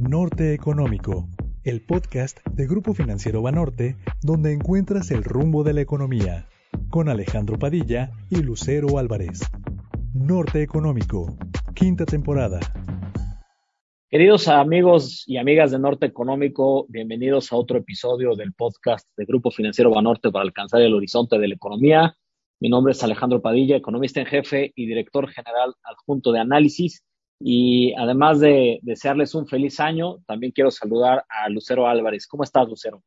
Norte Económico, el podcast de Grupo Financiero Banorte, donde encuentras el rumbo de la economía, con Alejandro Padilla y Lucero Álvarez. Norte Económico, quinta temporada. Queridos amigos y amigas de Norte Económico, bienvenidos a otro episodio del podcast de Grupo Financiero Banorte para alcanzar el horizonte de la economía. Mi nombre es Alejandro Padilla, economista en jefe y director general adjunto de análisis. Y además de desearles un feliz año, también quiero saludar a Lucero Álvarez. ¿Cómo estás, Lucero?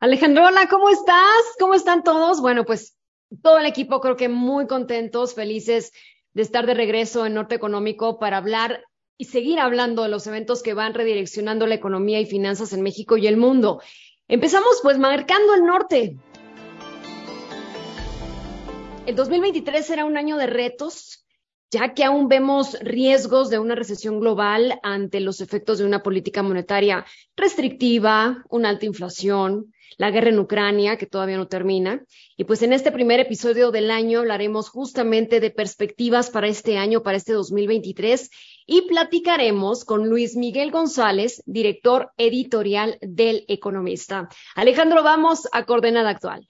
Alejandro, hola, ¿cómo estás? ¿Cómo están todos? Bueno, pues todo el equipo creo que muy contentos, felices de estar de regreso en Norte Económico para hablar y seguir hablando de los eventos que van redireccionando la economía y finanzas en México y el mundo. Empezamos pues marcando el norte. El 2023 será un año de retos, ya que aún vemos riesgos de una recesión global ante los efectos de una política monetaria restrictiva, una alta inflación, la guerra en Ucrania, que todavía no termina. Y pues en este primer episodio del año hablaremos justamente de perspectivas para este año, para este 2023, y platicaremos con Luis Miguel González, director editorial del Economista. Alejandro, vamos a coordenada actual.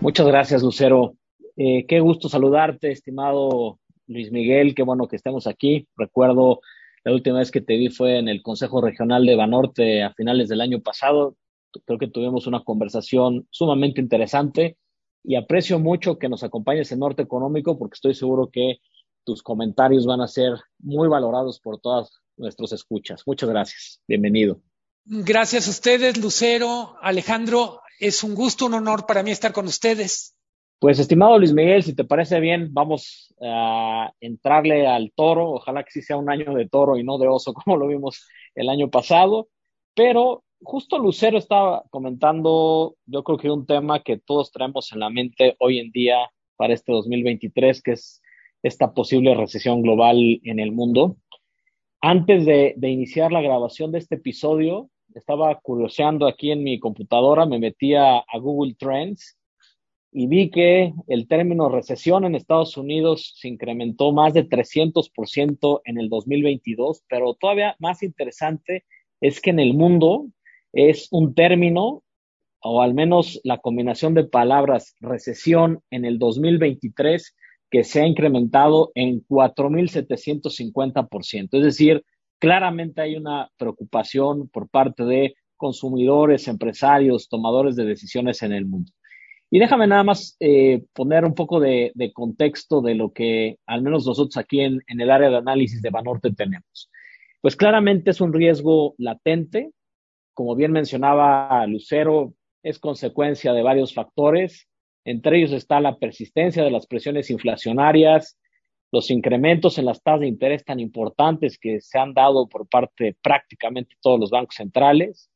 Muchas gracias, Lucero. Eh, qué gusto saludarte, estimado Luis Miguel. Qué bueno que estemos aquí. Recuerdo la última vez que te vi fue en el Consejo Regional de Banorte a finales del año pasado. Creo que tuvimos una conversación sumamente interesante y aprecio mucho que nos acompañes en Norte Económico porque estoy seguro que tus comentarios van a ser muy valorados por todas nuestros escuchas. Muchas gracias. Bienvenido. Gracias a ustedes, Lucero, Alejandro. Es un gusto, un honor para mí estar con ustedes. Pues, estimado Luis Miguel, si te parece bien, vamos a entrarle al toro. Ojalá que sí sea un año de toro y no de oso, como lo vimos el año pasado. Pero justo Lucero estaba comentando, yo creo que un tema que todos traemos en la mente hoy en día para este 2023, que es esta posible recesión global en el mundo. Antes de, iniciar la grabación de este episodio, estaba curioseando aquí en mi computadora, me metía a Google Trends y vi que el término recesión en Estados Unidos se incrementó más de 300% en el 2022, pero todavía más interesante es que en el mundo es un término, o al menos la combinación de palabras recesión en el 2023, que se ha incrementado en 4.750%. Es decir, claramente hay una preocupación por parte de consumidores, empresarios, tomadores de decisiones en el mundo. Y déjame nada más eh, poner un poco de, contexto de lo que al menos nosotros aquí en, en el área de análisis de Banorte tenemos. Pues claramente es un riesgo latente. Como bien mencionaba Lucero, es consecuencia de varios factores. Entre ellos está la persistencia de las presiones inflacionarias, los incrementos en las tasas de interés tan importantes que se han dado por parte de prácticamente todos los bancos centrales,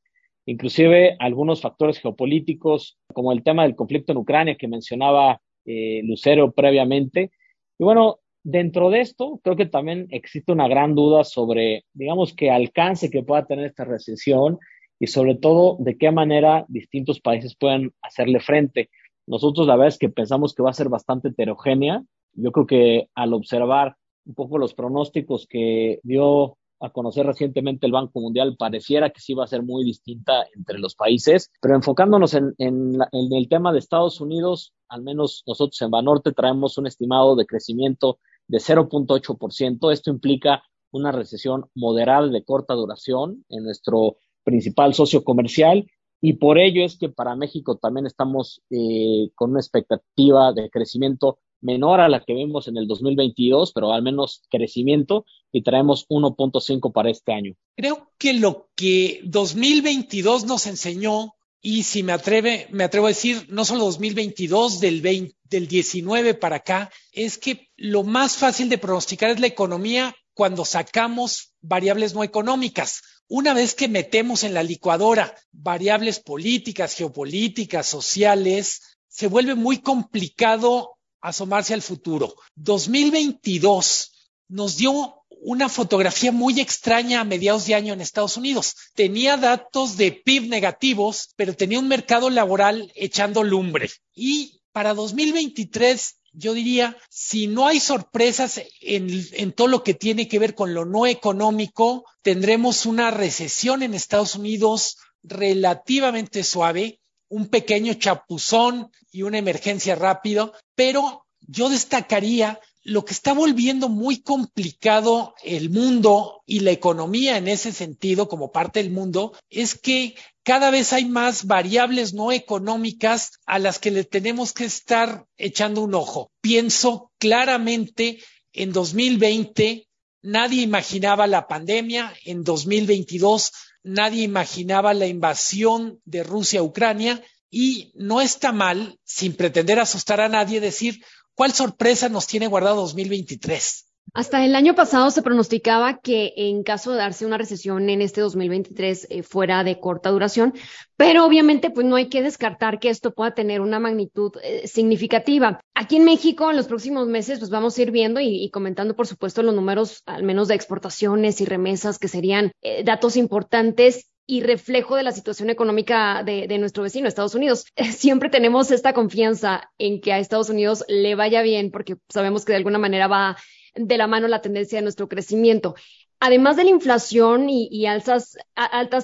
inclusive algunos factores geopolíticos como el tema del conflicto en Ucrania que mencionaba eh, Lucero previamente. Y bueno, dentro de esto creo que también existe una gran duda sobre, digamos, qué alcance que pueda tener esta recesión y sobre todo de qué manera distintos países pueden hacerle frente. Nosotros la verdad es que pensamos que va a ser bastante heterogénea yo creo que al observar un poco los pronósticos que dio a conocer recientemente el Banco Mundial, pareciera que sí va a ser muy distinta entre los países, pero enfocándonos en, el tema de Estados Unidos, al menos nosotros en Banorte traemos un estimado de crecimiento de 0.8%. Esto implica una recesión moderada de corta duración en nuestro principal socio comercial y por ello es que para México también estamos eh, con una expectativa de crecimiento menor a la que vimos en el 2022, pero al menos crecimiento y traemos 1.5 para este año. Creo que lo que 2022 nos enseñó y si me atreve, me atrevo a decir, no solo 2022, del 20, del 19 para acá, es que lo más fácil de pronosticar es la economía cuando sacamos variables no económicas. Una vez que metemos en la licuadora variables políticas, geopolíticas, sociales, se vuelve muy complicado asomarse al futuro. 2022 nos dio una fotografía muy extraña a mediados de año en Estados Unidos. Tenía datos de PIB negativos, pero tenía un mercado laboral echando lumbre. Y para 2023 yo diría, si no hay sorpresas en, en, todo lo que tiene que ver con lo no económico, tendremos una recesión en Estados Unidos relativamente suave, un pequeño chapuzón y una emergencia rápido, pero yo destacaría lo que está volviendo muy complicado el mundo y la economía en ese sentido como parte del mundo es que cada vez hay más variables no económicas a las que le tenemos que estar echando un ojo. Pienso claramente en 2020, nadie imaginaba la pandemia, en 2022 nadie imaginaba la invasión de Rusia a Ucrania y no está mal, sin pretender asustar a nadie, decir, ¿Cuál sorpresa nos tiene guardado 2023? Hasta el año pasado se pronosticaba que en caso de darse una recesión en este 2023 eh, fuera de corta duración, pero obviamente pues no hay que descartar que esto pueda tener una magnitud eh, significativa. Aquí en México en los próximos meses pues vamos a ir viendo y, comentando por supuesto los números al menos de exportaciones y remesas que serían eh, datos importantes y reflejo de la situación económica de, nuestro vecino, Estados Unidos. Siempre tenemos esta confianza en que a Estados Unidos le vaya bien porque sabemos que de alguna manera va de la mano la tendencia de nuestro crecimiento. Además de la inflación y, altas,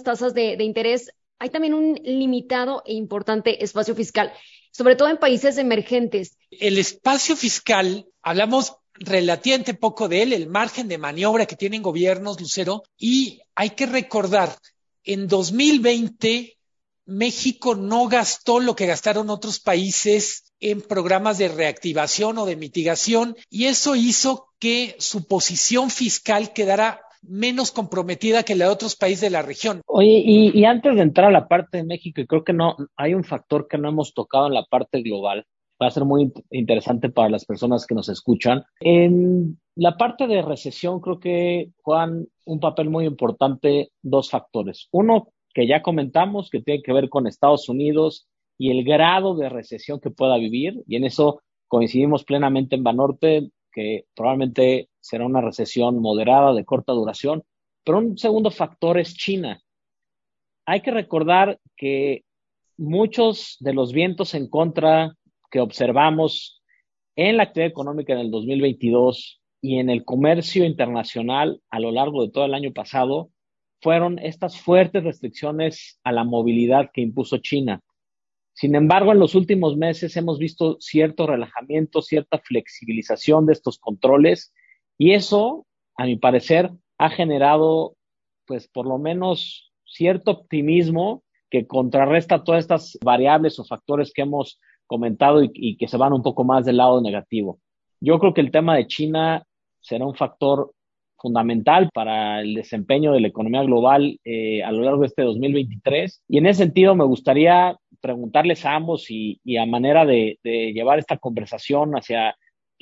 tasas de, de interés, hay también un limitado e importante espacio fiscal, sobre todo en países emergentes. El espacio fiscal, hablamos relativamente poco de él, el margen de maniobra que tienen gobiernos, Lucero, y hay que recordar en 2020 México no gastó lo que gastaron otros países en programas de reactivación o de mitigación y eso hizo que su posición fiscal quedara menos comprometida que la de otros países de la región. Oye, y, antes de entrar a la parte de México, y creo que no, hay un factor que no hemos tocado en la parte global, va a ser muy interesante para las personas que nos escuchan. En la parte de recesión creo que juegan un papel muy importante dos factores. Uno que ya comentamos, que tiene que ver con Estados Unidos y el grado de recesión que pueda vivir, y en eso coincidimos plenamente en Banorte, que probablemente será una recesión moderada de corta duración. Pero un segundo factor es China. Hay que recordar que muchos de los vientos en contra que observamos en la actividad económica en el 2022 y en el comercio internacional a lo largo de todo el año pasado fueron estas fuertes restricciones a la movilidad que impuso China. Sin embargo, en los últimos meses hemos visto cierto relajamiento, cierta flexibilización de estos controles y eso, a mi parecer, ha generado, pues, por lo menos cierto optimismo que contrarresta todas estas variables o factores que hemos comentado y, que se van un poco más del lado negativo. Yo creo que el tema de China será un factor fundamental para el desempeño de la economía global eh, a lo largo de este 2023. Y en ese sentido me gustaría preguntarles a ambos y, a manera de, llevar esta conversación hacia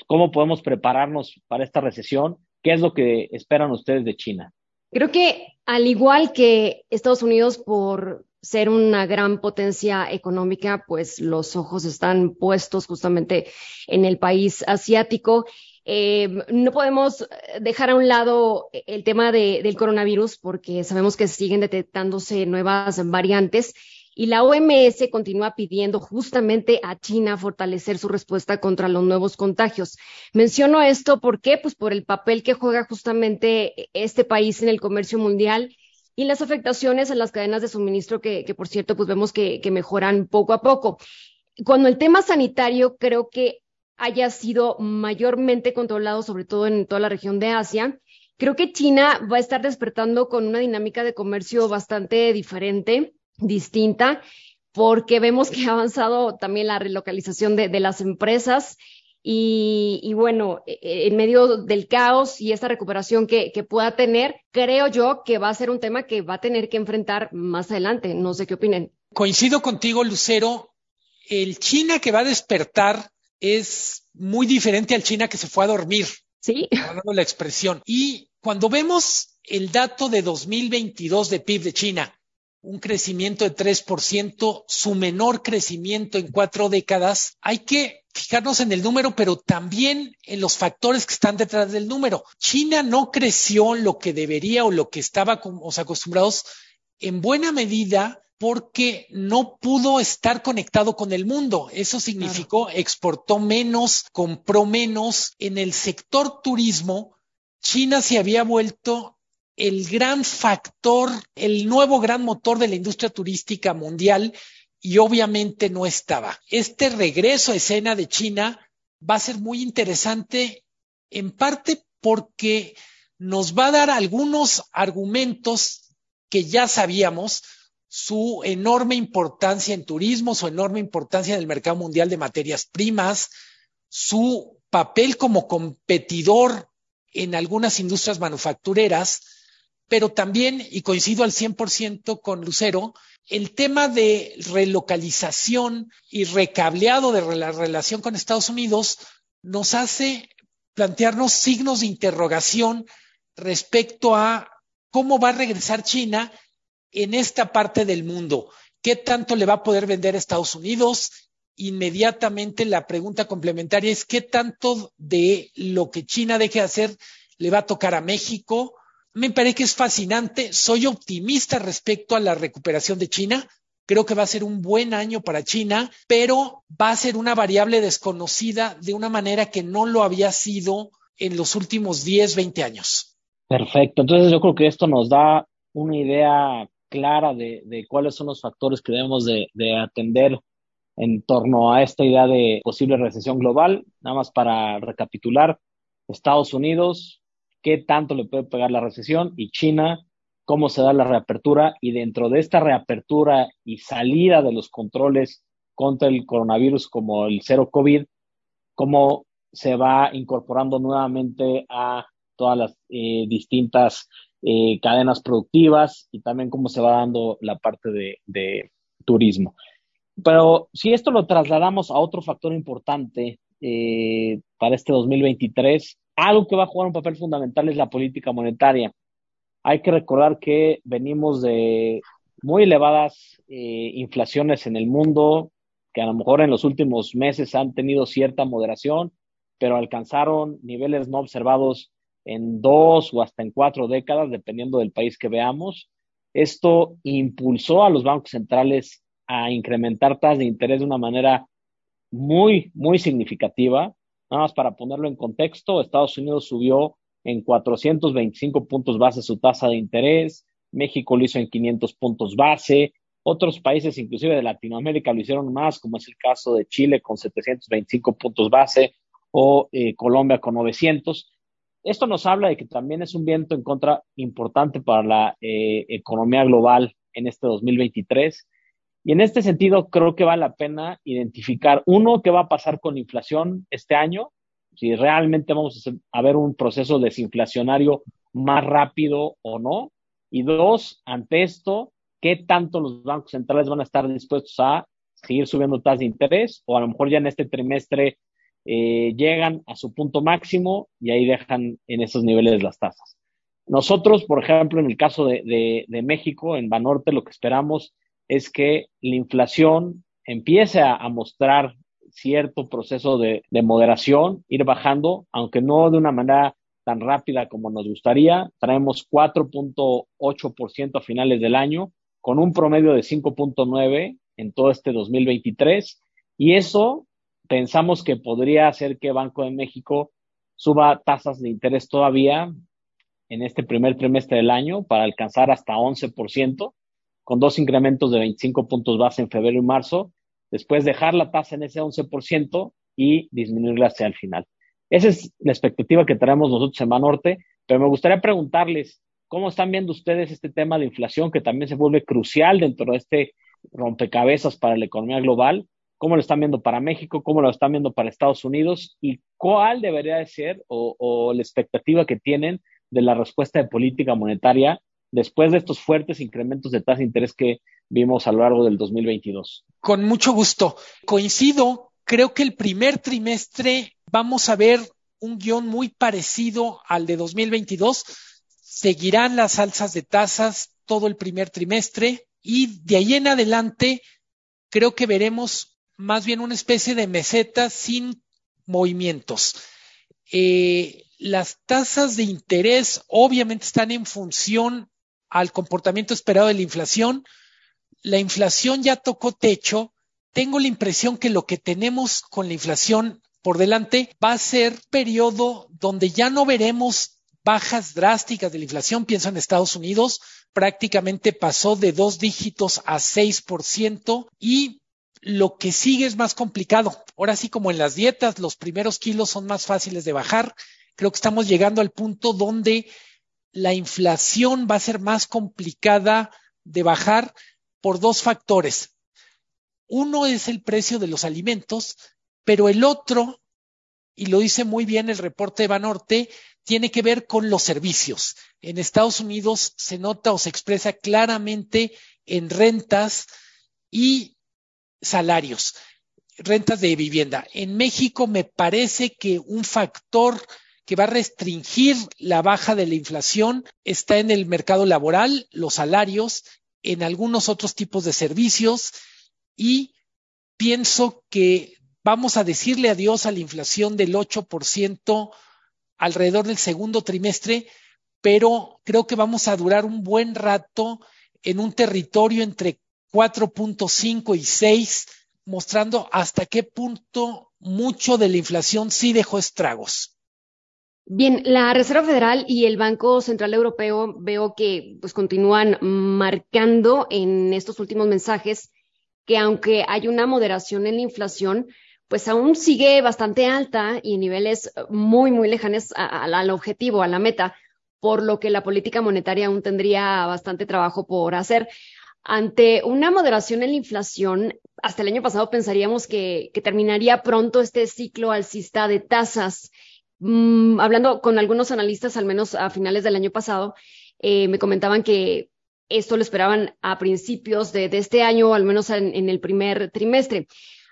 cómo podemos prepararnos para esta recesión, ¿qué es lo que esperan ustedes de China? Creo que al igual que Estados Unidos por ser una gran potencia económica, pues los ojos están puestos justamente en el país asiático. Eh, no podemos dejar a un lado el tema del coronavirus porque sabemos que siguen detectándose nuevas variantes y la OMS continúa pidiendo justamente a China fortalecer su respuesta contra los nuevos contagios. Menciono esto porque, pues, por el papel que juega justamente este país en el comercio mundial y las afectaciones en las cadenas de suministro que, por cierto, pues vemos que, mejoran poco a poco. Cuando el tema sanitario creo que haya sido mayormente controlado, sobre todo en toda la región de Asia, creo que China va a estar despertando con una dinámica de comercio bastante diferente, distinta, porque vemos que ha avanzado también la relocalización de, de las empresas y, bueno, e, e, en medio del caos y esta recuperación que, pueda tener, creo yo que va a ser un tema que va a tener que enfrentar más adelante. No sé qué opinen. Coincido contigo, Lucero. El China que va a despertar es muy diferente al China que se fue a dormir. Sí. la expresión. Y cuando vemos el dato de 2022 de PIB de China, un crecimiento de 3%, su menor crecimiento en cuatro décadas, hay que fijarnos en el número, pero también en los factores que están detrás del número. China no creció lo que debería o lo que estaba acostumbrados en buena medida porque no pudo estar conectado con el mundo. Eso significó exportó menos, compró menos. En el sector turismo, China se había vuelto el gran factor, el nuevo gran motor de la industria turística mundial y obviamente no estaba. Este regreso a escena de China va a ser muy interesante en parte porque nos va a dar algunos argumentos que ya sabíamos, su enorme importancia en turismo, su enorme importancia en el mercado mundial de materias primas, su papel como competidor en algunas industrias manufactureras, pero también, y coincido al 100% con Lucero, el tema de relocalización y recableado de la relación con Estados Unidos nos hace plantearnos signos de interrogación respecto a cómo va a regresar China en esta parte del mundo. ¿Qué tanto le va a poder vender a Estados Unidos? Inmediatamente la pregunta complementaria es qué tanto de lo que China deje de hacer le va a tocar a México. Me parece que es fascinante. Soy optimista respecto a la recuperación de China. Creo que va a ser un buen año para China, pero va a ser una variable desconocida de una manera que no lo había sido en los últimos 10, 20 años. Perfecto. Entonces yo creo que esto nos da una idea clara de, cuáles son los factores que debemos de, atender en torno a esta idea de posible recesión global. Nada más para recapitular, Estados Unidos, qué tanto le puede pegar la recesión y China, cómo se da la reapertura y dentro de esta reapertura y salida de los controles contra el coronavirus como el cero COVID, cómo se va incorporando nuevamente a todas las eh, distintas eh, cadenas productivas y también cómo se va dando la parte de, turismo. Pero si esto lo trasladamos a otro factor importante eh, para este 2023, algo que va a jugar un papel fundamental es la política monetaria. Hay que recordar que venimos de muy elevadas eh, inflaciones en el mundo, que a lo mejor en los últimos meses han tenido cierta moderación, pero alcanzaron niveles no observados en dos o hasta en cuatro décadas, dependiendo del país que veamos. Esto impulsó a los bancos centrales a incrementar tasas de interés de una manera muy, muy significativa. Nada más para ponerlo en contexto, Estados Unidos subió en 425 puntos base su tasa de interés, México lo hizo en 500 puntos base, otros países, inclusive de Latinoamérica, lo hicieron más, como es el caso de Chile con 725 puntos base o eh, Colombia con 900. Esto nos habla de que también es un viento en contra importante para la eh, economía global en este 2023. Y en este sentido, creo que vale la pena identificar, uno, qué va a pasar con la inflación este año, si realmente vamos a ver un proceso desinflacionario más rápido o no. Y dos, ante esto, qué tanto los bancos centrales van a estar dispuestos a seguir subiendo tasas de interés o a lo mejor ya en este trimestre eh, llegan a su punto máximo y ahí dejan en esos niveles las tasas. Nosotros, por ejemplo, en el caso de, México, en Banorte, lo que esperamos es que la inflación empiece a, mostrar cierto proceso de, de, moderación, ir bajando, aunque no de una manera tan rápida como nos gustaría. Traemos 4.8% a finales del año, con un promedio de 5.9% en todo este 2023. Y eso pensamos que podría hacer que Banco de México suba tasas de interés todavía en este primer trimestre del año para alcanzar hasta 11%, con dos incrementos de 25 puntos base en febrero y marzo, después dejar la tasa en ese 11% y disminuirla hacia el final. Esa es la expectativa que tenemos nosotros en Banorte, pero me gustaría preguntarles, ¿cómo están viendo ustedes este tema de inflación que también se vuelve crucial dentro de este rompecabezas para la economía global? cómo lo están viendo para México, cómo lo están viendo para Estados Unidos y cuál debería de ser o, la expectativa que tienen de la respuesta de política monetaria después de estos fuertes incrementos de tasa de interés que vimos a lo largo del 2022. Con mucho gusto. Coincido, creo que el primer trimestre vamos a ver un guion muy parecido al de 2022. Seguirán las alzas de tasas todo el primer trimestre y de ahí en adelante creo que veremos más bien una especie de meseta sin movimientos. Eh, las tasas de interés obviamente están en función al comportamiento esperado de la inflación. la inflación ya tocó techo, tengo la impresión que lo que tenemos con la inflación por delante va a ser periodo donde ya no veremos bajas drásticas de la inflación. Pienso en Estados Unidos, prácticamente pasó de dos dígitos a 6% y lo que sigue es más complicado. Ahora sí, como en las dietas, los primeros kilos son más fáciles de bajar. Creo que estamos llegando al punto donde la inflación va a ser más complicada de bajar por dos factores. Uno es el precio de los alimentos, pero el otro, y lo dice muy bien el reporte de Banorte, tiene que ver con los servicios. En Estados Unidos se nota o se expresa claramente en rentas y salarios, rentas de vivienda. En México me parece que un factor que va a restringir la baja de la inflación está en el mercado laboral, los salarios, en algunos otros tipos de servicios y pienso que vamos a decirle adiós a la inflación del 8% alrededor del segundo trimestre, pero creo que vamos a durar un buen rato en un territorio entre 4.5 y 6, mostrando hasta qué punto mucho de la inflación sí dejó estragos. Bien, la Reserva Federal y el Banco Central Europeo veo que pues continúan marcando en estos últimos mensajes que aunque hay una moderación en la inflación, pues aún sigue bastante alta y en niveles muy, muy lejanos al objetivo, a la meta, por lo que la política monetaria aún tendría bastante trabajo por hacer. Ante una moderación en la inflación, hasta el año pasado pensaríamos que, que terminaría pronto este ciclo alcista de tasas Mm, hablando con algunos analistas, al menos a finales del año pasado, eh, me comentaban que esto lo esperaban a principios de, este año, o al menos en, el primer trimestre.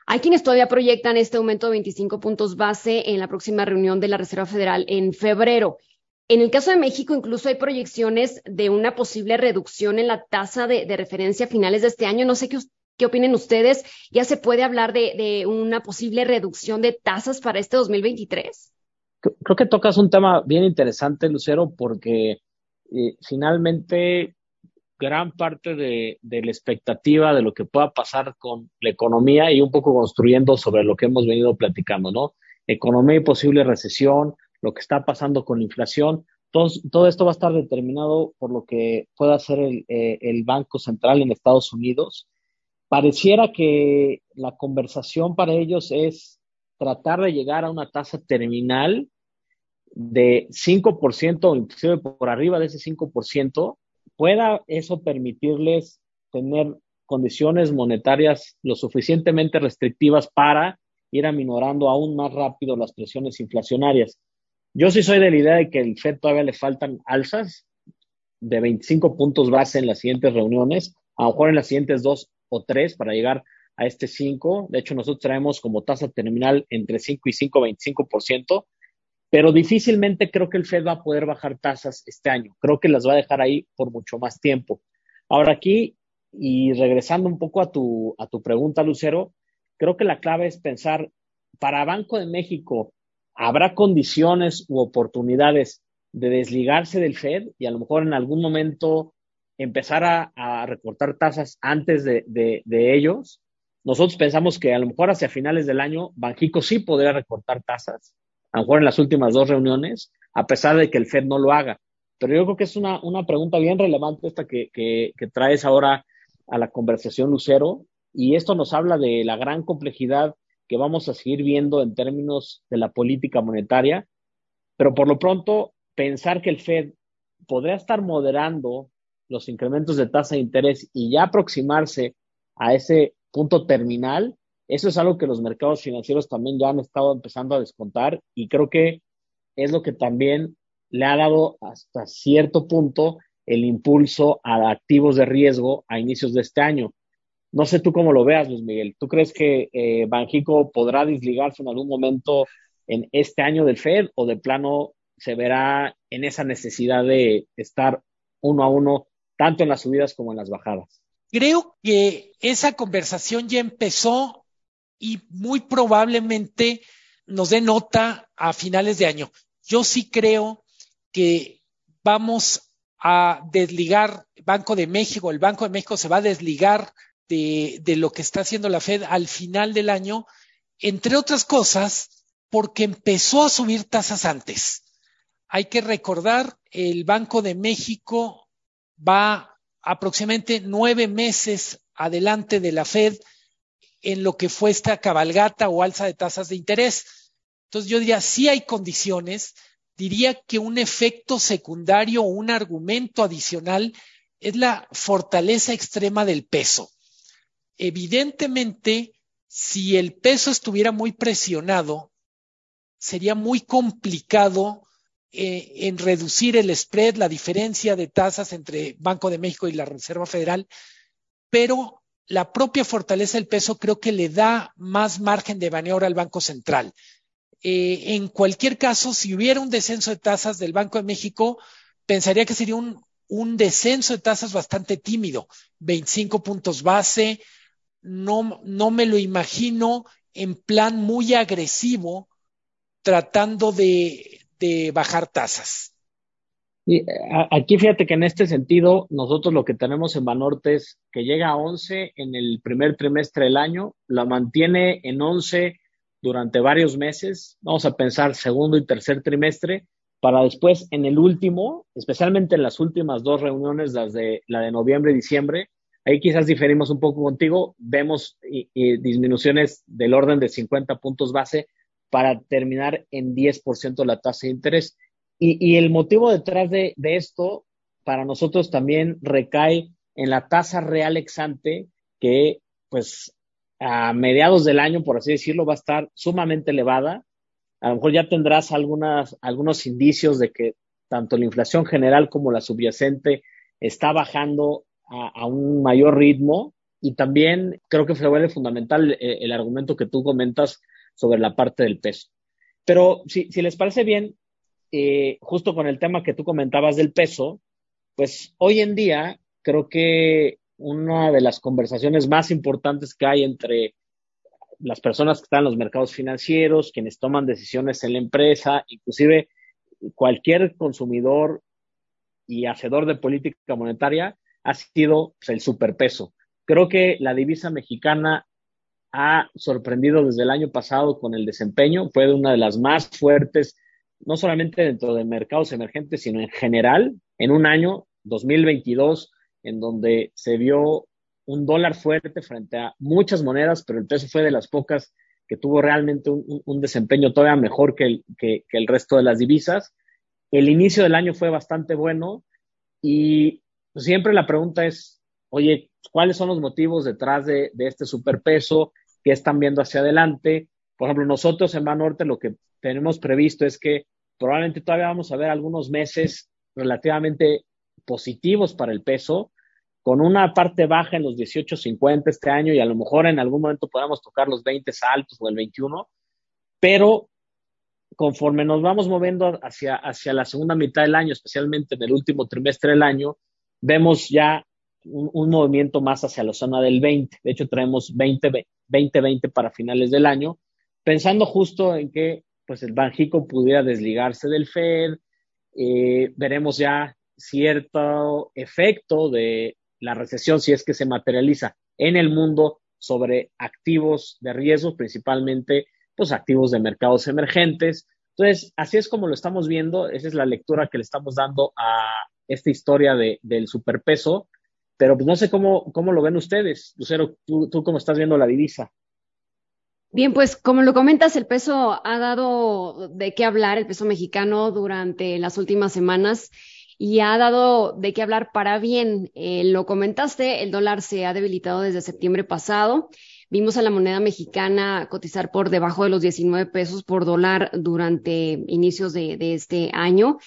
Hay quienes todavía proyectan este aumento de 25 puntos base en la próxima reunión de la Reserva Federal en febrero. En el caso de México, incluso hay proyecciones de una posible reducción en la tasa de, referencia a finales de este año. No sé qué, qué opinen ustedes. ¿Ya se puede hablar de una posible reducción de tasas para este 2023? Creo que tocas un tema bien interesante, Lucero, porque eh, finalmente gran parte de, la expectativa de lo que pueda pasar con la economía y un poco construyendo sobre lo que hemos venido platicando, ¿no? Economía y posible recesión, lo que está pasando con la inflación, todo, esto va a estar determinado por lo que pueda hacer eh, el Banco Central en Estados Unidos. Pareciera que la conversación para ellos es tratar de llegar a una tasa terminal de 5% o inclusive por arriba de ese 5%, pueda eso permitirles tener condiciones monetarias lo suficientemente restrictivas para ir aminorando aún más rápido las presiones inflacionarias. Yo sí soy de la idea de que el FED todavía le faltan alzas de 25 puntos base en las siguientes reuniones, a lo mejor en las siguientes dos o tres para llegar a este 5. De hecho, nosotros traemos como tasa terminal entre 5 y 5,25% pero difícilmente creo que el Fed va a poder bajar tasas este año. Creo que las va a dejar ahí por mucho más tiempo. Ahora aquí, y regresando un poco a tu, a tu pregunta, Lucero, creo que la clave es pensar, para Banco de México, ¿habrá condiciones u oportunidades de desligarse del Fed y a lo mejor en algún momento empezar a, recortar tasas antes de, de, ellos? Nosotros pensamos que a lo mejor hacia finales del año Banjico sí podría recortar tasas a lo mejor en las últimas dos reuniones, a pesar de que el Fed no lo haga. Pero yo creo que es una, una pregunta bien relevante esta que, que, traes ahora a la conversación, Lucero, y esto nos habla de la gran complejidad que vamos a seguir viendo en términos de la política monetaria, pero por lo pronto pensar que el Fed podría estar moderando los incrementos de tasa de interés y ya aproximarse a ese punto terminal, eso es algo que los mercados financieros también ya han estado empezando a descontar y creo que es lo que también le ha dado hasta cierto punto el impulso a activos de riesgo a inicios de este año. No sé tú cómo lo veas, Luis Miguel. ¿Tú crees que eh, Banjico podrá desligarse en algún momento en este año del Fed o de plano se verá en esa necesidad de estar uno a uno tanto en las subidas como en las bajadas? Creo que esa conversación ya empezó y muy probablemente nos dé nota a finales de año. Yo sí creo que vamos a desligar Banco de México, el Banco de México se va a desligar de, de lo que está haciendo la Fed al final del año, entre otras cosas, porque empezó a subir tasas antes. Hay que recordar, el Banco de México va aproximadamente nueve meses adelante de la Fed en lo que fue esta cabalgata o alza de tasas de interés. Entonces yo diría, sí hay condiciones, diría que un efecto secundario o un argumento adicional es la fortaleza extrema del peso. Evidentemente, si el peso estuviera muy presionado, sería muy complicado eh, en reducir el spread, la diferencia de tasas entre Banco de México y la Reserva Federal, pero la propia fortaleza del peso creo que le da más margen de maniobra al Banco Central. Eh, en cualquier caso, si hubiera un descenso de tasas del Banco de México, pensaría que sería un, descenso de tasas bastante tímido, 25 puntos base. No, no me lo imagino en plan muy agresivo tratando de bajar tasas. Y aquí fíjate que en este sentido, nosotros lo que tenemos en Banorte es que llega a 11 en el primer trimestre del año, la mantiene en 11 durante varios meses, vamos a pensar segundo y tercer trimestre, para después en el último, especialmente en las últimas dos reuniones, las de la de noviembre y diciembre, ahí quizás diferimos un poco contigo, vemos disminuciones del orden de 50 puntos base, para terminar en 10% la tasa de interés. Y, el motivo detrás de, esto, para nosotros también recae en la tasa real exante, que pues a mediados del año, por así decirlo, va a estar sumamente elevada. A lo mejor ya tendrás algunas, algunos indicios de que tanto la inflación general como la subyacente está bajando a, un mayor ritmo. Y también creo que se vuelve fundamental eh, el argumento que tú comentas sobre la parte del peso. Pero si, les parece bien, eh, justo con el tema que tú comentabas del peso, pues hoy en día creo que una de las conversaciones más importantes que hay entre las personas que están en los mercados financieros, quienes toman decisiones en la empresa, inclusive cualquier consumidor y hacedor de política monetaria, ha sido pues, el superpeso. Creo que la divisa mexicana ha sorprendido desde el año pasado con el desempeño, fue una de las más fuertes, no solamente dentro de mercados emergentes, sino en general, en un año 2022, en donde se vio un dólar fuerte frente a muchas monedas, pero el peso fue de las pocas que tuvo realmente un, desempeño todavía mejor que el, que, el resto de las divisas. El inicio del año fue bastante bueno y siempre la pregunta es, oye, ¿cuáles son los motivos detrás de, de este superpeso? que están viendo hacia adelante. Por ejemplo, nosotros en Banorte lo que tenemos previsto es que probablemente todavía vamos a ver algunos meses relativamente positivos para el peso, con una parte baja en los 18.50 este año y a lo mejor en algún momento podamos tocar los 20 altos o el 21, pero conforme nos vamos moviendo hacia, hacia la segunda mitad del año, especialmente en el último trimestre del año, vemos ya un, movimiento más hacia la zona del 20. De hecho, traemos 20, 2020 para finales del año, pensando justo en que pues el Banjico pudiera desligarse del Fed, eh, veremos ya cierto efecto de la recesión si es que se materializa en el mundo sobre activos de riesgo, principalmente pues activos de mercados emergentes. Entonces, así es como lo estamos viendo, esa es la lectura que le estamos dando a esta historia de, del superpeso pero pues no sé cómo, cómo lo ven ustedes. Lucero, ¿tú, ¿tú cómo estás viendo la divisa? Bien, pues como lo comentas, el peso ha dado de qué hablar, el peso mexicano durante las últimas semanas y ha dado de qué hablar para bien. Eh, lo comentaste, el dólar se ha debilitado desde septiembre pasado. Vimos a la moneda mexicana cotizar por debajo de los 19 pesos por dólar durante inicios de, este año.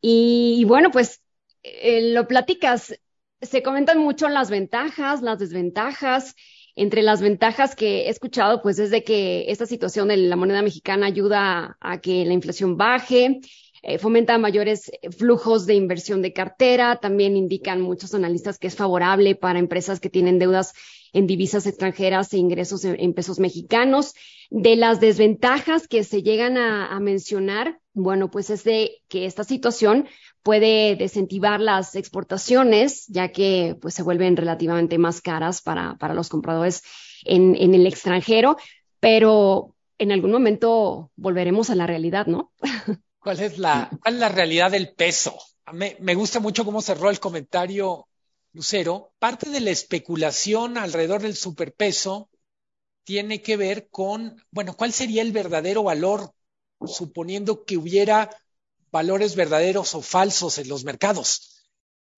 Y, bueno, pues eh, lo platicas, se comentan mucho las ventajas, las desventajas. Entre las ventajas que he escuchado, pues es de que esta situación de la moneda mexicana ayuda a, que la inflación baje, eh, fomenta mayores flujos de inversión de cartera. También indican muchos analistas que es favorable para empresas que tienen deudas en divisas extranjeras e ingresos en, pesos mexicanos. De las desventajas que se llegan a, a mencionar, bueno, pues es de que esta situación puede desincentivar las exportaciones, ya que pues se vuelven relativamente más caras para, para los compradores en, en el extranjero, pero en algún momento volveremos a la realidad, ¿no? ¿Cuál es la, cuál es la realidad del peso? Me, me gusta mucho cómo cerró el comentario Lucero. Parte de la especulación alrededor del superpeso tiene que ver con, bueno, ¿cuál sería el verdadero valor suponiendo que hubiera valores verdaderos o falsos en los mercados?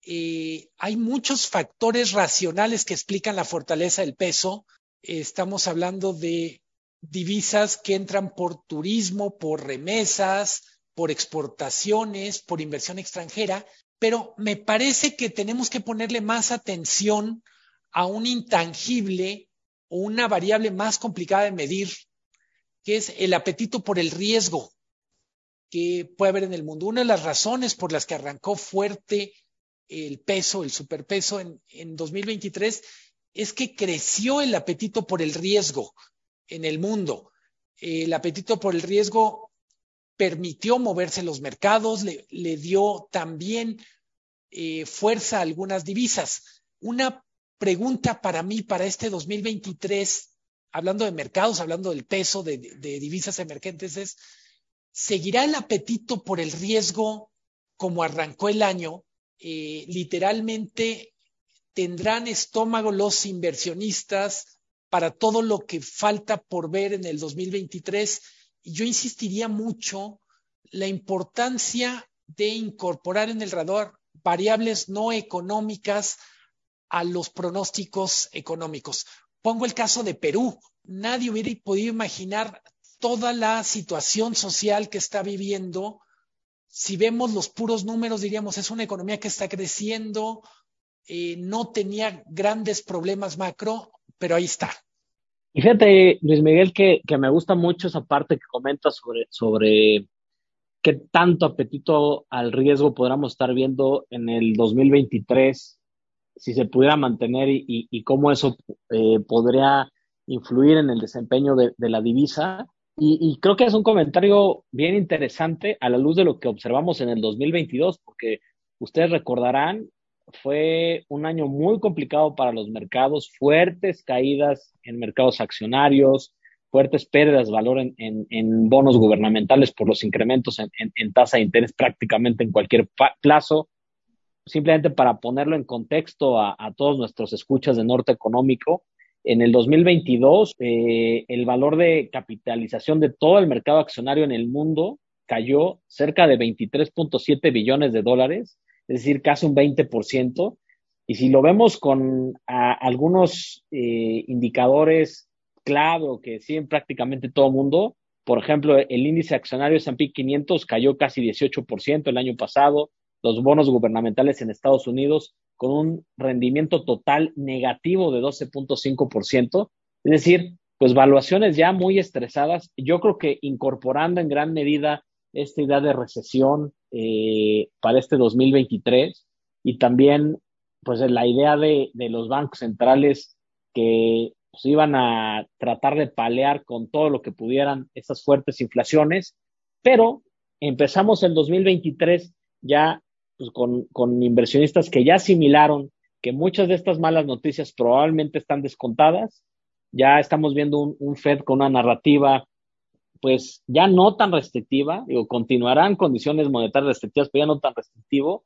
Hay muchos factores racionales que explican la fortaleza del peso. estamos hablando de divisas que entran por turismo, por remesas, por exportaciones, por inversión extranjera, pero me parece que tenemos que ponerle más atención a un intangible o una variable más complicada de medir, que es el apetito por el riesgo que puede haber en el mundo. Una de las razones por las que arrancó fuerte el peso, el superpeso en, en 2023, es que creció el apetito por el riesgo en el mundo. El apetito por el riesgo permitió moverse los mercados, le, dio también eh, fuerza a algunas divisas. Una pregunta para mí para este 2023, hablando de mercados, hablando del peso de divisas emergentes, es, ¿seguirá el apetito por el riesgo como arrancó el año? Eh, literalmente, ¿tendrán estómago los inversionistas para todo lo que falta por ver en el 2023. Y yo insistiría mucho la importancia de incorporar en el radar variables no económicas a los pronósticos económicos. Pongo el caso de Perú. Nadie hubiera podido imaginar toda la situación social que está viviendo. Si vemos los puros números, diríamos, es una economía que está creciendo, eh, no tenía grandes problemas macro, pero ahí está. Y fíjate, Luis Miguel, que, me gusta mucho esa parte que comenta sobre, sobre qué tanto apetito al riesgo podríamos estar viendo en el 2023, si se pudiera mantener y, cómo eso eh, podría influir en el desempeño de, de la divisa. Y, y, creo que es un comentario bien interesante a la luz de lo que observamos en el 2022, porque ustedes recordarán fue un año muy complicado para los mercados, fuertes caídas en mercados accionarios, fuertes pérdidas de valor en, en, en bonos gubernamentales por los incrementos en, en, tasa de interés prácticamente en cualquier plazo. Simplemente para ponerlo en contexto a, a, todos nuestros escuchas de Norte Económico, en el 2022 eh, el valor de capitalización de todo el mercado accionario en el mundo cayó cerca de 23.7 billones de dólares es decir, casi un 20%. Y si lo vemos con algunos eh, indicadores clave o que siguen prácticamente todo el mundo, por ejemplo, el índice accionario S&P 500 cayó casi 18% el año pasado, los bonos gubernamentales en Estados Unidos con un rendimiento total negativo de 12.5%, es decir, pues valuaciones ya muy estresadas. Yo creo que incorporando en gran medida esta idea de recesión eh, para este 2023 y también pues la idea de, los bancos centrales que pues, iban a tratar de palear con todo lo que pudieran esas fuertes inflaciones, pero empezamos el 2023 ya pues, con, con inversionistas que ya asimilaron que muchas de estas malas noticias probablemente están descontadas. Ya estamos viendo un, Fed con una narrativa pues ya no tan restrictiva, digo, continuarán condiciones monetarias restrictivas, pero ya no tan restrictivo.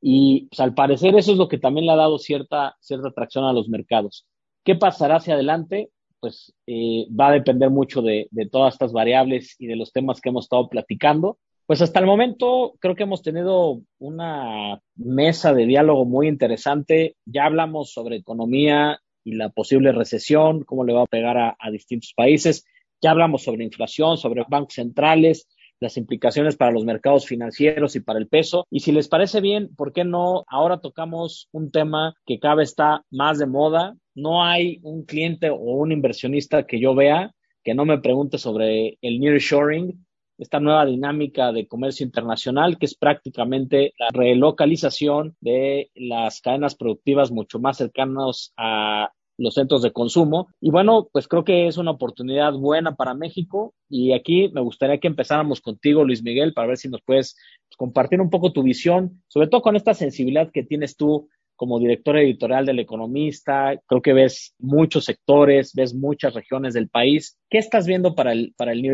Y pues, al parecer eso es lo que también le ha dado cierta, cierta atracción a los mercados. ¿Qué pasará hacia adelante? Pues eh, va a depender mucho de, de todas estas variables y de los temas que hemos estado platicando. Pues hasta el momento creo que hemos tenido una mesa de diálogo muy interesante. Ya hablamos sobre economía y la posible recesión, cómo le va a pegar a, distintos países. Ya hablamos sobre inflación, sobre bancos centrales, las implicaciones para los mercados financieros y para el peso. Y si les parece bien, ¿por qué no? Ahora tocamos un tema que cada vez está más de moda. No hay un cliente o un inversionista que yo vea que no me pregunte sobre el nearshoring, esta nueva dinámica de comercio internacional, que es prácticamente la relocalización de las cadenas productivas mucho más cercanas a los centros de consumo. Y bueno, pues creo que es una oportunidad buena para México. Y aquí me gustaría que empezáramos contigo, Luis Miguel, para ver si nos puedes compartir un poco tu visión, sobre todo con esta sensibilidad que tienes tú como director editorial del Economista. Creo que ves muchos sectores, ves muchas regiones del país. ¿Qué estás viendo para el, para el?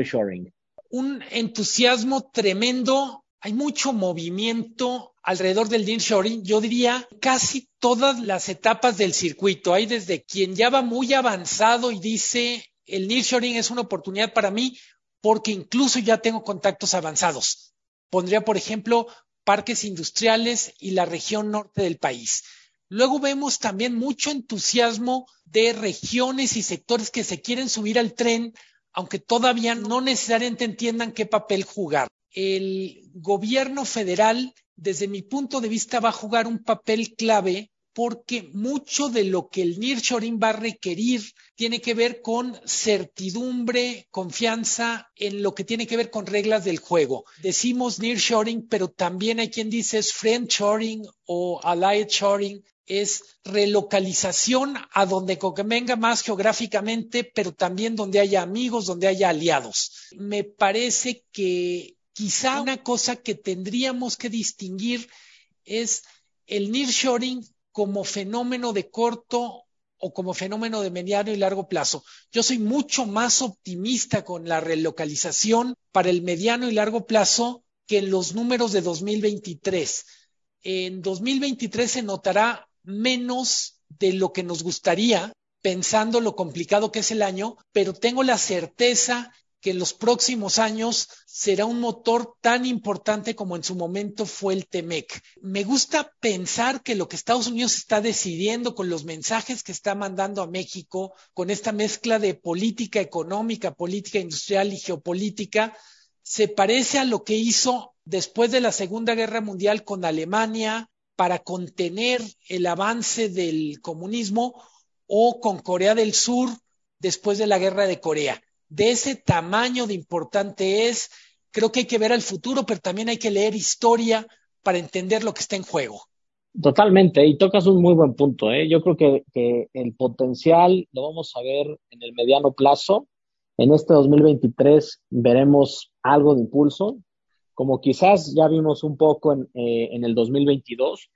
Un entusiasmo tremendo. Hay mucho movimiento alrededor del nearshoring. Yo diría casi todas las etapas del circuito. Hay desde quien ya va muy avanzado y dice el nearshoring es una oportunidad para mí porque incluso ya tengo contactos avanzados. Pondría, por ejemplo, parques industriales y la región norte del país. Luego vemos también mucho entusiasmo de regiones y sectores que se quieren subir al tren, aunque todavía no necesariamente entiendan qué papel jugar. El gobierno federal, desde mi punto de vista, va a jugar un papel clave porque mucho de lo que el nearshoring va a requerir tiene que ver con certidumbre, confianza en lo que tiene que ver con reglas del juego. Decimos nearshoring, pero también hay quien dice es friendshoring o allied shoring, es relocalización a donde convenga más geográficamente, pero también donde haya amigos, donde haya aliados. Me parece que quizá una cosa que tendríamos que distinguir es el nearshoring como fenómeno de corto o como fenómeno de mediano y largo plazo. Yo soy mucho más optimista con la relocalización para el mediano y largo plazo que en los números de 2023. En 2023 se notará menos de lo que nos gustaría, pensando lo complicado que es el año, pero tengo la certeza que en los próximos años será un motor tan importante como en su momento fue el TEMEC. Me gusta pensar que lo que Estados Unidos está decidiendo con los mensajes que está mandando a México, con esta mezcla de política económica, política industrial y geopolítica, se parece a lo que hizo después de la Segunda Guerra Mundial con Alemania para contener el avance del comunismo o con Corea del Sur después de la Guerra de Corea de ese tamaño de importante es, creo que hay que ver al futuro, pero también hay que leer historia para entender lo que está en juego. Totalmente, y tocas un muy buen punto. ¿eh? Yo creo que, que, el potencial lo vamos a ver en el mediano plazo. En este 2023 veremos algo de impulso, como quizás ya vimos un poco en, eh, en el 2022,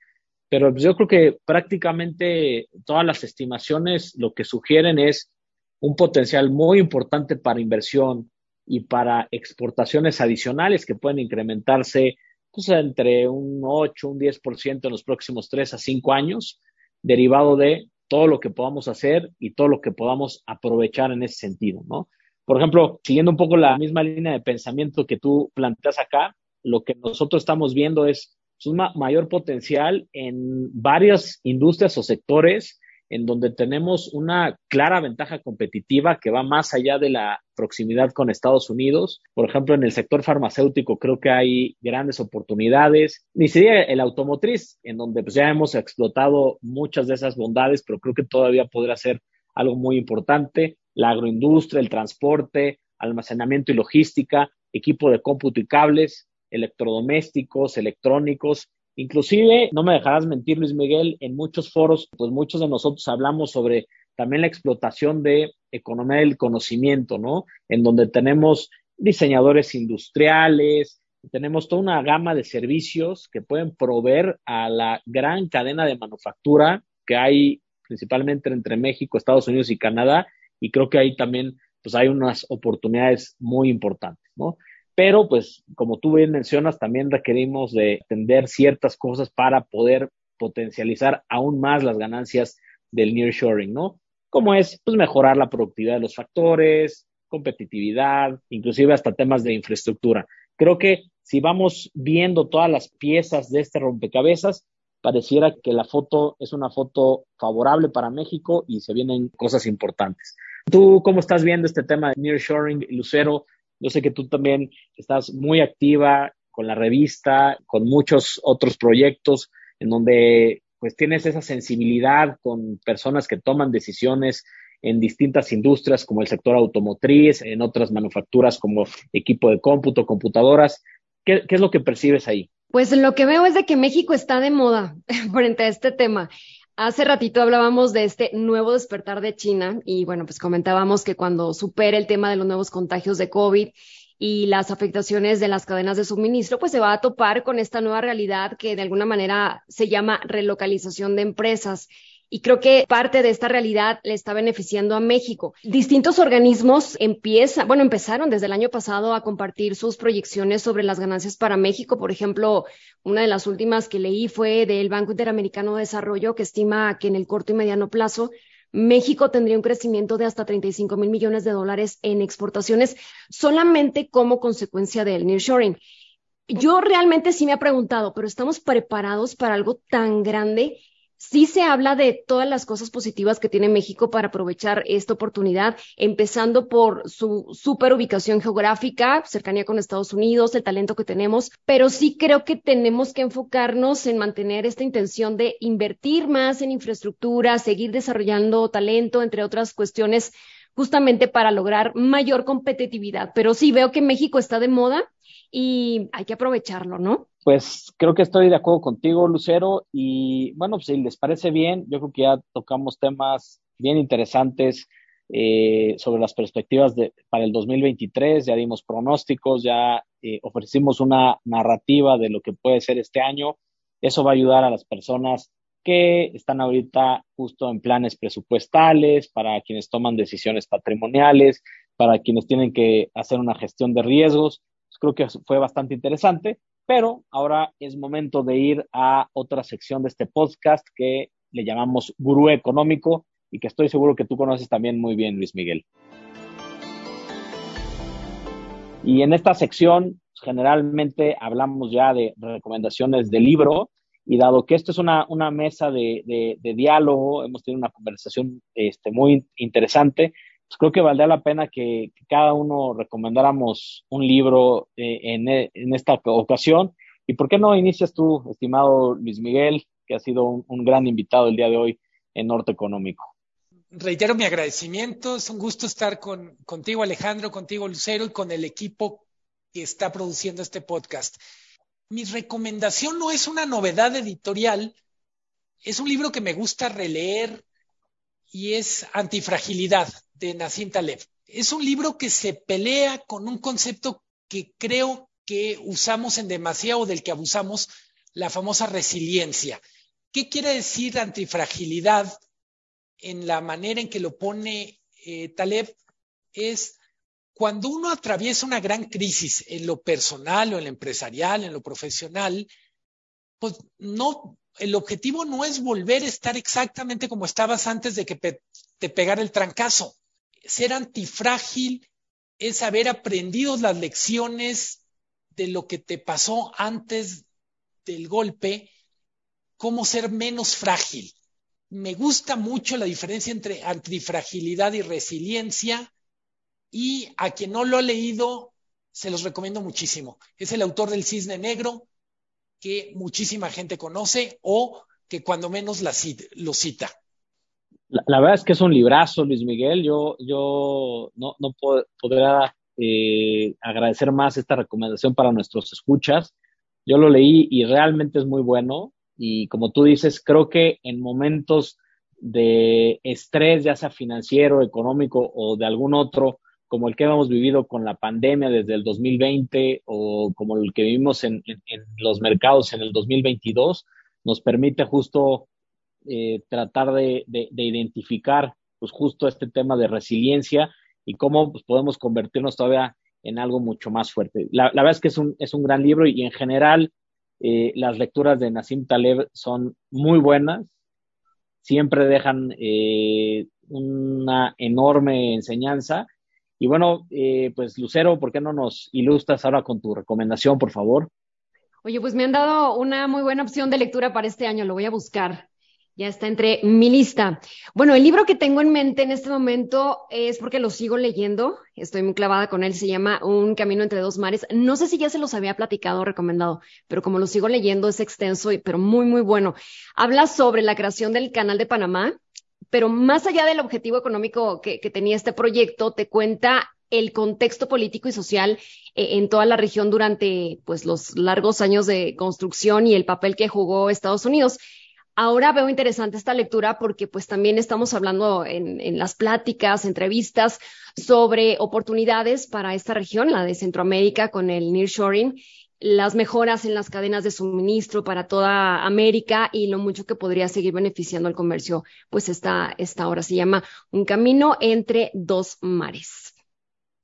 pero yo creo que prácticamente todas las estimaciones lo que sugieren es un potencial muy importante para inversión y para exportaciones adicionales que pueden incrementarse pues, entre un 8, un 10% en los próximos 3 a 5 años, derivado de todo lo que podamos hacer y todo lo que podamos aprovechar en ese sentido, ¿no? Por ejemplo, siguiendo un poco la misma línea de pensamiento que tú planteas acá, lo que nosotros estamos viendo es un mayor potencial en varias industrias o sectores en donde tenemos una clara ventaja competitiva que va más allá de la proximidad con Estados Unidos. Por ejemplo, en el sector farmacéutico creo que hay grandes oportunidades. Ni sería el automotriz, en donde pues ya hemos explotado muchas de esas bondades, pero creo que todavía podrá ser algo muy importante. La agroindustria, el transporte, almacenamiento y logística, equipo de cómputo y cables, electrodomésticos, electrónicos, Inclusive, no me dejarás mentir, Luis Miguel, en muchos foros, pues muchos de nosotros hablamos sobre también la explotación de economía del conocimiento, ¿no? En donde tenemos diseñadores industriales, tenemos toda una gama de servicios que pueden proveer a la gran cadena de manufactura que hay principalmente entre México, Estados Unidos y Canadá, y creo que ahí también pues hay unas oportunidades muy importantes, ¿no? pero pues como tú bien mencionas, también requerimos de entender ciertas cosas para poder potencializar aún más las ganancias del nearshoring, ¿no? Como es pues mejorar la productividad de los factores, competitividad, inclusive hasta temas de infraestructura. Creo que si vamos viendo todas las piezas de este rompecabezas, pareciera que la foto es una foto favorable para México y se vienen cosas importantes. ¿Tú cómo estás viendo este tema de nearshoring, Lucero? Yo sé que tú también estás muy activa con la revista, con muchos otros proyectos en donde pues tienes esa sensibilidad con personas que toman decisiones en distintas industrias como el sector automotriz, en otras manufacturas como equipo de cómputo, computadoras. ¿Qué, qué es lo que percibes ahí? Pues lo que veo es de que México está de moda frente a este tema. Hace ratito hablábamos de este nuevo despertar de China y bueno, pues comentábamos que cuando supere el tema de los nuevos contagios de COVID y las afectaciones de las cadenas de suministro, pues se va a topar con esta nueva realidad que de alguna manera se llama relocalización de empresas y creo que parte de esta realidad le está beneficiando a México. Distintos organismos empiezan, bueno, empezaron desde el año pasado a compartir sus proyecciones sobre las ganancias para México. Por ejemplo, una de las últimas que leí fue del Banco Interamericano de Desarrollo, que estima que en el corto y mediano plazo México tendría un crecimiento de hasta 35 mil millones de dólares en exportaciones solamente como consecuencia del nearshoring. Yo realmente sí me he preguntado, pero ¿estamos preparados para algo tan grande? Sí se habla de todas las cosas positivas que tiene México para aprovechar esta oportunidad, empezando por su super ubicación geográfica, cercanía con Estados Unidos, el talento que tenemos, pero sí creo que tenemos que enfocarnos en mantener esta intención de invertir más en infraestructura, seguir desarrollando talento, entre otras cuestiones, justamente para lograr mayor competitividad. Pero sí veo que México está de moda y hay que aprovecharlo, ¿no? Pues creo que estoy de acuerdo contigo, Lucero, y bueno, pues si les parece bien, yo creo que ya tocamos temas bien interesantes eh, sobre las perspectivas de, para el 2023, ya dimos pronósticos, ya eh, ofrecimos una narrativa de lo que puede ser este año. Eso va a ayudar a las personas que están ahorita justo en planes presupuestales, para quienes toman decisiones patrimoniales, para quienes tienen que hacer una gestión de riesgos. Pues creo que fue bastante interesante. Pero ahora es momento de ir a otra sección de este podcast que le llamamos Gurú Económico y que estoy seguro que tú conoces también muy bien, Luis Miguel. Y en esta sección pues, generalmente hablamos ya de recomendaciones de libro y dado que esto es una, mesa de, de, diálogo, hemos tenido una conversación este, muy interesante, pues creo que valdría la pena que, cada uno recomendáramos un libro eh, en, esta ocasión. ¿Y por qué no inicias tú, estimado Luis Miguel, que ha sido un, gran invitado el día de hoy en Norte Económico? Reitero mi agradecimiento, es un gusto estar con, contigo Alejandro, contigo Lucero y con el equipo que está produciendo este podcast. Mi recomendación no es una novedad editorial, es un libro que me gusta releer y es Antifragilidad de Nassim Taleb. Es un libro que se pelea con un concepto que creo que usamos en demasiado, del que abusamos, la famosa resiliencia. ¿Qué quiere decir antifragilidad en la manera en que lo pone eh, Taleb? Es cuando uno atraviesa una gran crisis en lo personal o en lo empresarial, en lo profesional, pues no, el objetivo no es volver a estar exactamente como estabas antes de que te pegara el trancazo ser antifrágil es haber aprendido las lecciones de lo que te pasó antes del golpe, cómo ser menos frágil. Me gusta mucho la diferencia entre antifragilidad y resiliencia y a quien no lo ha leído, se los recomiendo muchísimo. Es el autor del Cisne Negro, que muchísima gente conoce o que cuando menos lo cita. La, verdad es que es un librazo, Luis Miguel. Yo, yo no, no podría eh, agradecer más esta recomendación para nuestros escuchas. Yo lo leí y realmente es muy bueno. Y como tú dices, creo que en momentos de estrés, ya sea financiero, económico o de algún otro, como el que hemos vivido con la pandemia desde el 2020 o como el que vivimos en, los mercados en el 2022, nos permite justo eh, tratar de, identificar pues justo este tema de resiliencia y cómo pues, podemos convertirnos todavía en algo mucho más fuerte. La, verdad es que es un, es un gran libro y, en general eh, las lecturas de Nassim Taleb son muy buenas, siempre dejan eh, una enorme enseñanza. Y bueno, pues Lucero, ¿por qué no nos ilustras ahora con tu recomendación, por favor? Oye, pues me han dado una muy buena opción de lectura para este año, lo voy a buscar. Ya está entre mi lista. Bueno, el libro que tengo en mente en este momento es porque lo sigo leyendo. Estoy muy clavada con él. Se llama Un camino entre dos mares. No sé si ya se los había platicado o recomendado, pero como lo sigo leyendo es extenso, pero muy, muy bueno. Habla sobre la creación del canal de Panamá, pero más allá del objetivo económico que, tenía este proyecto, te cuenta el contexto político y social eh, en toda la región durante pues los largos años de construcción y el papel que jugó Estados Unidos. Ahora veo interesante esta lectura porque pues también estamos hablando en, en, las pláticas, entrevistas sobre oportunidades para esta región, la de Centroamérica con el nearshoring, las mejoras en las cadenas de suministro para toda América y lo mucho que podría seguir beneficiando al comercio, pues esta, esta hora se llama Un camino entre dos mares.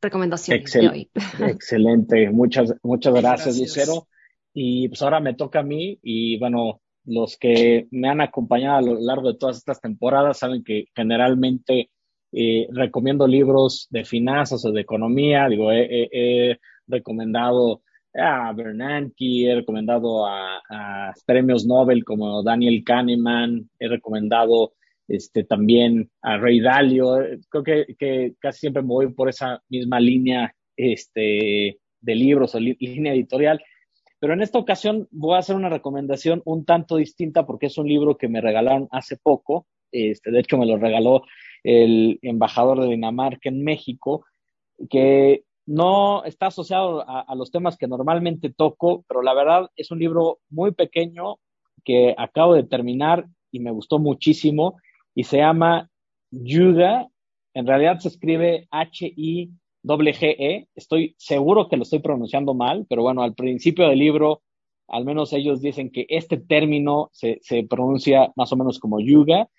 Recomendación de hoy. Excelente, muchas, muchas gracias, Lucero. Y pues ahora me toca a mí y bueno, los que me han acompañado a lo largo de todas estas temporadas saben que generalmente eh, recomiendo libros de finanzas o de economía. Digo, he recomendado a Bernanke, he recomendado a, premios Nobel como Daniel Kahneman, he recomendado este, también a Ray Dalio. Creo que, casi siempre me voy por esa misma línea este, de libros o línea editorial. Pero en esta ocasión voy a hacer una recomendación un tanto distinta porque es un libro que me regalaron hace poco. Este, de hecho, me lo regaló el embajador de Dinamarca en México, que no está asociado a, los temas que normalmente toco, pero la verdad es un libro muy pequeño que acabo de terminar y me gustó muchísimo y se llama Yuga. En realidad se escribe H-I-G-E. Estoy seguro que lo estoy pronunciando mal, pero bueno, al principio del libro, al menos ellos dicen que este término se, se pronuncia más o menos como Yuga.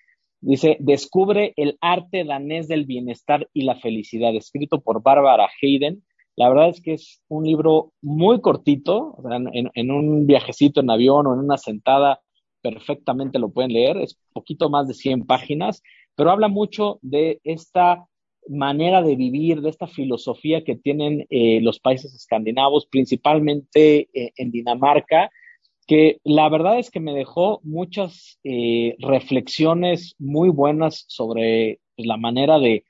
Dice, descubre el arte danés del bienestar y la felicidad, escrito por Bárbara Hayden. La verdad es que es un libro muy cortito, en, un viajecito en avión o en una sentada perfectamente lo pueden leer, es poquito más de 100 páginas, pero habla mucho de esta manera de vivir, de esta filosofía que tienen eh, los países escandinavos, principalmente eh, en Dinamarca, que la verdad es que me dejó muchas eh, reflexiones muy buenas sobre pues, la manera de,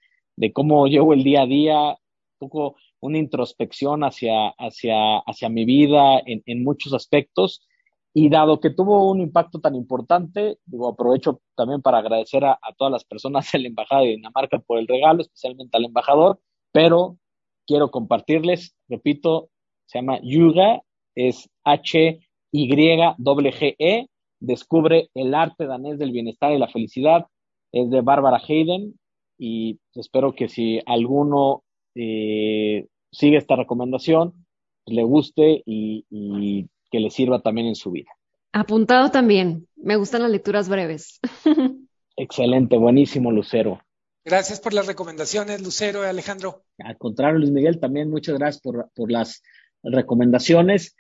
cómo llevo el día a día, un poco una introspección hacia, hacia, hacia mi vida en, muchos aspectos. Y dado que tuvo un impacto tan importante, digo, aprovecho también para agradecer a, a todas las personas de la Embajada de Dinamarca por el regalo, especialmente al embajador, pero quiero compartirles, repito, se llama Yuga, es H y-G-E, descubre el arte danés del bienestar y la felicidad. Es de Bárbara Hayden y espero que si alguno eh, sigue esta recomendación, le guste y, y que le sirva también en su vida. Apuntado también. Me gustan las lecturas breves. Excelente, buenísimo, Lucero. Gracias por las recomendaciones, Lucero y Alejandro. Al contrario, Luis Miguel, también muchas gracias por, por las recomendaciones.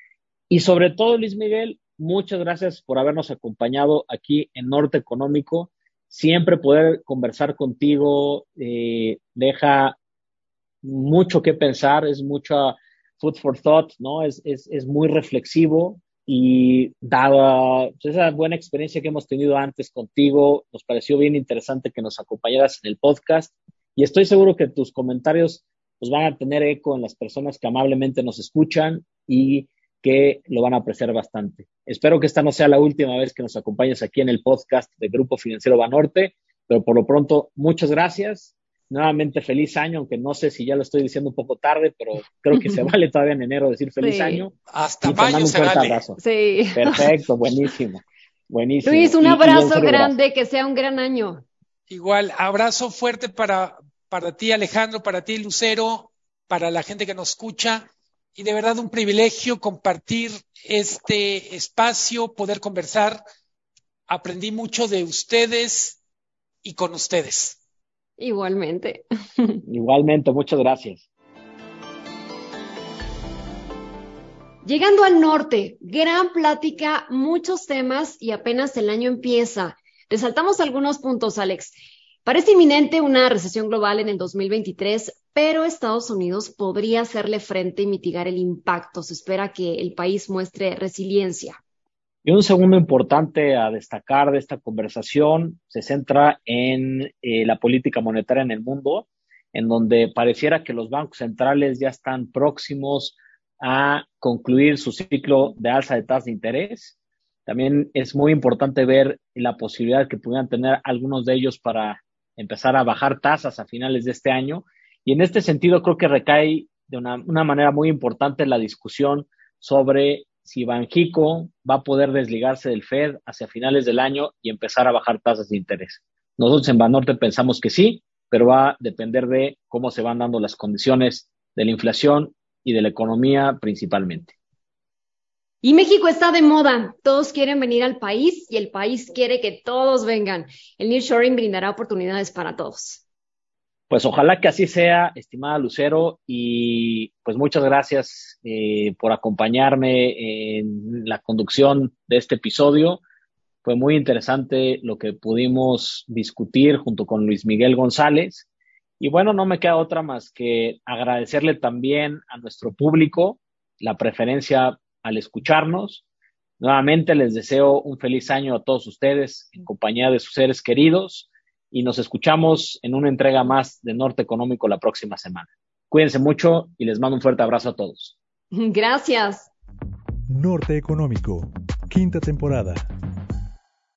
Y sobre todo, Luis Miguel, muchas gracias por habernos acompañado aquí en Norte Económico. Siempre poder conversar contigo eh, deja mucho que pensar, es mucha food for thought, ¿no? Es, es, es muy reflexivo y dada pues, esa buena experiencia que hemos tenido antes contigo, nos pareció bien interesante que nos acompañaras en el podcast y estoy seguro que tus comentarios pues, van a tener eco en las personas que amablemente nos escuchan y que lo van a apreciar bastante. Espero que esta no sea la última vez que nos acompañes aquí en el podcast de Grupo Financiero Banorte, pero por lo pronto, muchas gracias. Nuevamente, feliz año, aunque no sé si ya lo estoy diciendo un poco tarde, pero creo que se vale todavía en enero decir feliz año. Hasta mayo se vale. Abrazo. Sí. Perfecto, buenísimo. Buenísimo. Luis, un abrazo grande, que sea un gran año. Igual, abrazo fuerte para, para ti, Alejandro, para ti, Lucero, para la gente que nos escucha y de verdad un privilegio compartir este espacio, poder conversar. Aprendí mucho de ustedes y con ustedes. Igualmente. Igualmente, muchas gracias. Llegando al norte, gran plática, muchos temas y apenas el año empieza. Resaltamos algunos puntos, Alex. Parece inminente una recesión global en el 2023, pero Estados Unidos podría hacerle frente y mitigar el impacto. Se espera que el país muestre resiliencia. Y un segundo importante a destacar de esta conversación se centra en eh, la política monetaria en el mundo, en donde pareciera que los bancos centrales ya están próximos a concluir su ciclo de alza de tasas de interés. También es muy importante ver la posibilidad que pudieran tener algunos de ellos para empezar a bajar tasas a finales de este año. Y en este sentido creo que recae de una, manera muy importante la discusión sobre si Banjico va a poder desligarse del Fed hacia finales del año y empezar a bajar tasas de interés. Nosotros en Banorte pensamos que sí, pero va a depender de cómo se van dando las condiciones de la inflación y de la economía principalmente. Y México está de moda, todos quieren venir al país y el país quiere que todos vengan. El nearshoring brindará oportunidades para todos. Pues ojalá que así sea, estimada Lucero, y pues muchas gracias eh, por acompañarme en la conducción de este episodio. Fue muy interesante lo que pudimos discutir junto con Luis Miguel González. Y bueno, no me queda otra más que agradecerle también a nuestro público la preferencia al escucharnos. Nuevamente les deseo un feliz año a todos ustedes en compañía de sus seres queridos y nos escuchamos en una entrega más de Norte Económico la próxima semana. Cuídense mucho y les mando un fuerte abrazo a todos. Gracias. Norte Económico, quinta temporada.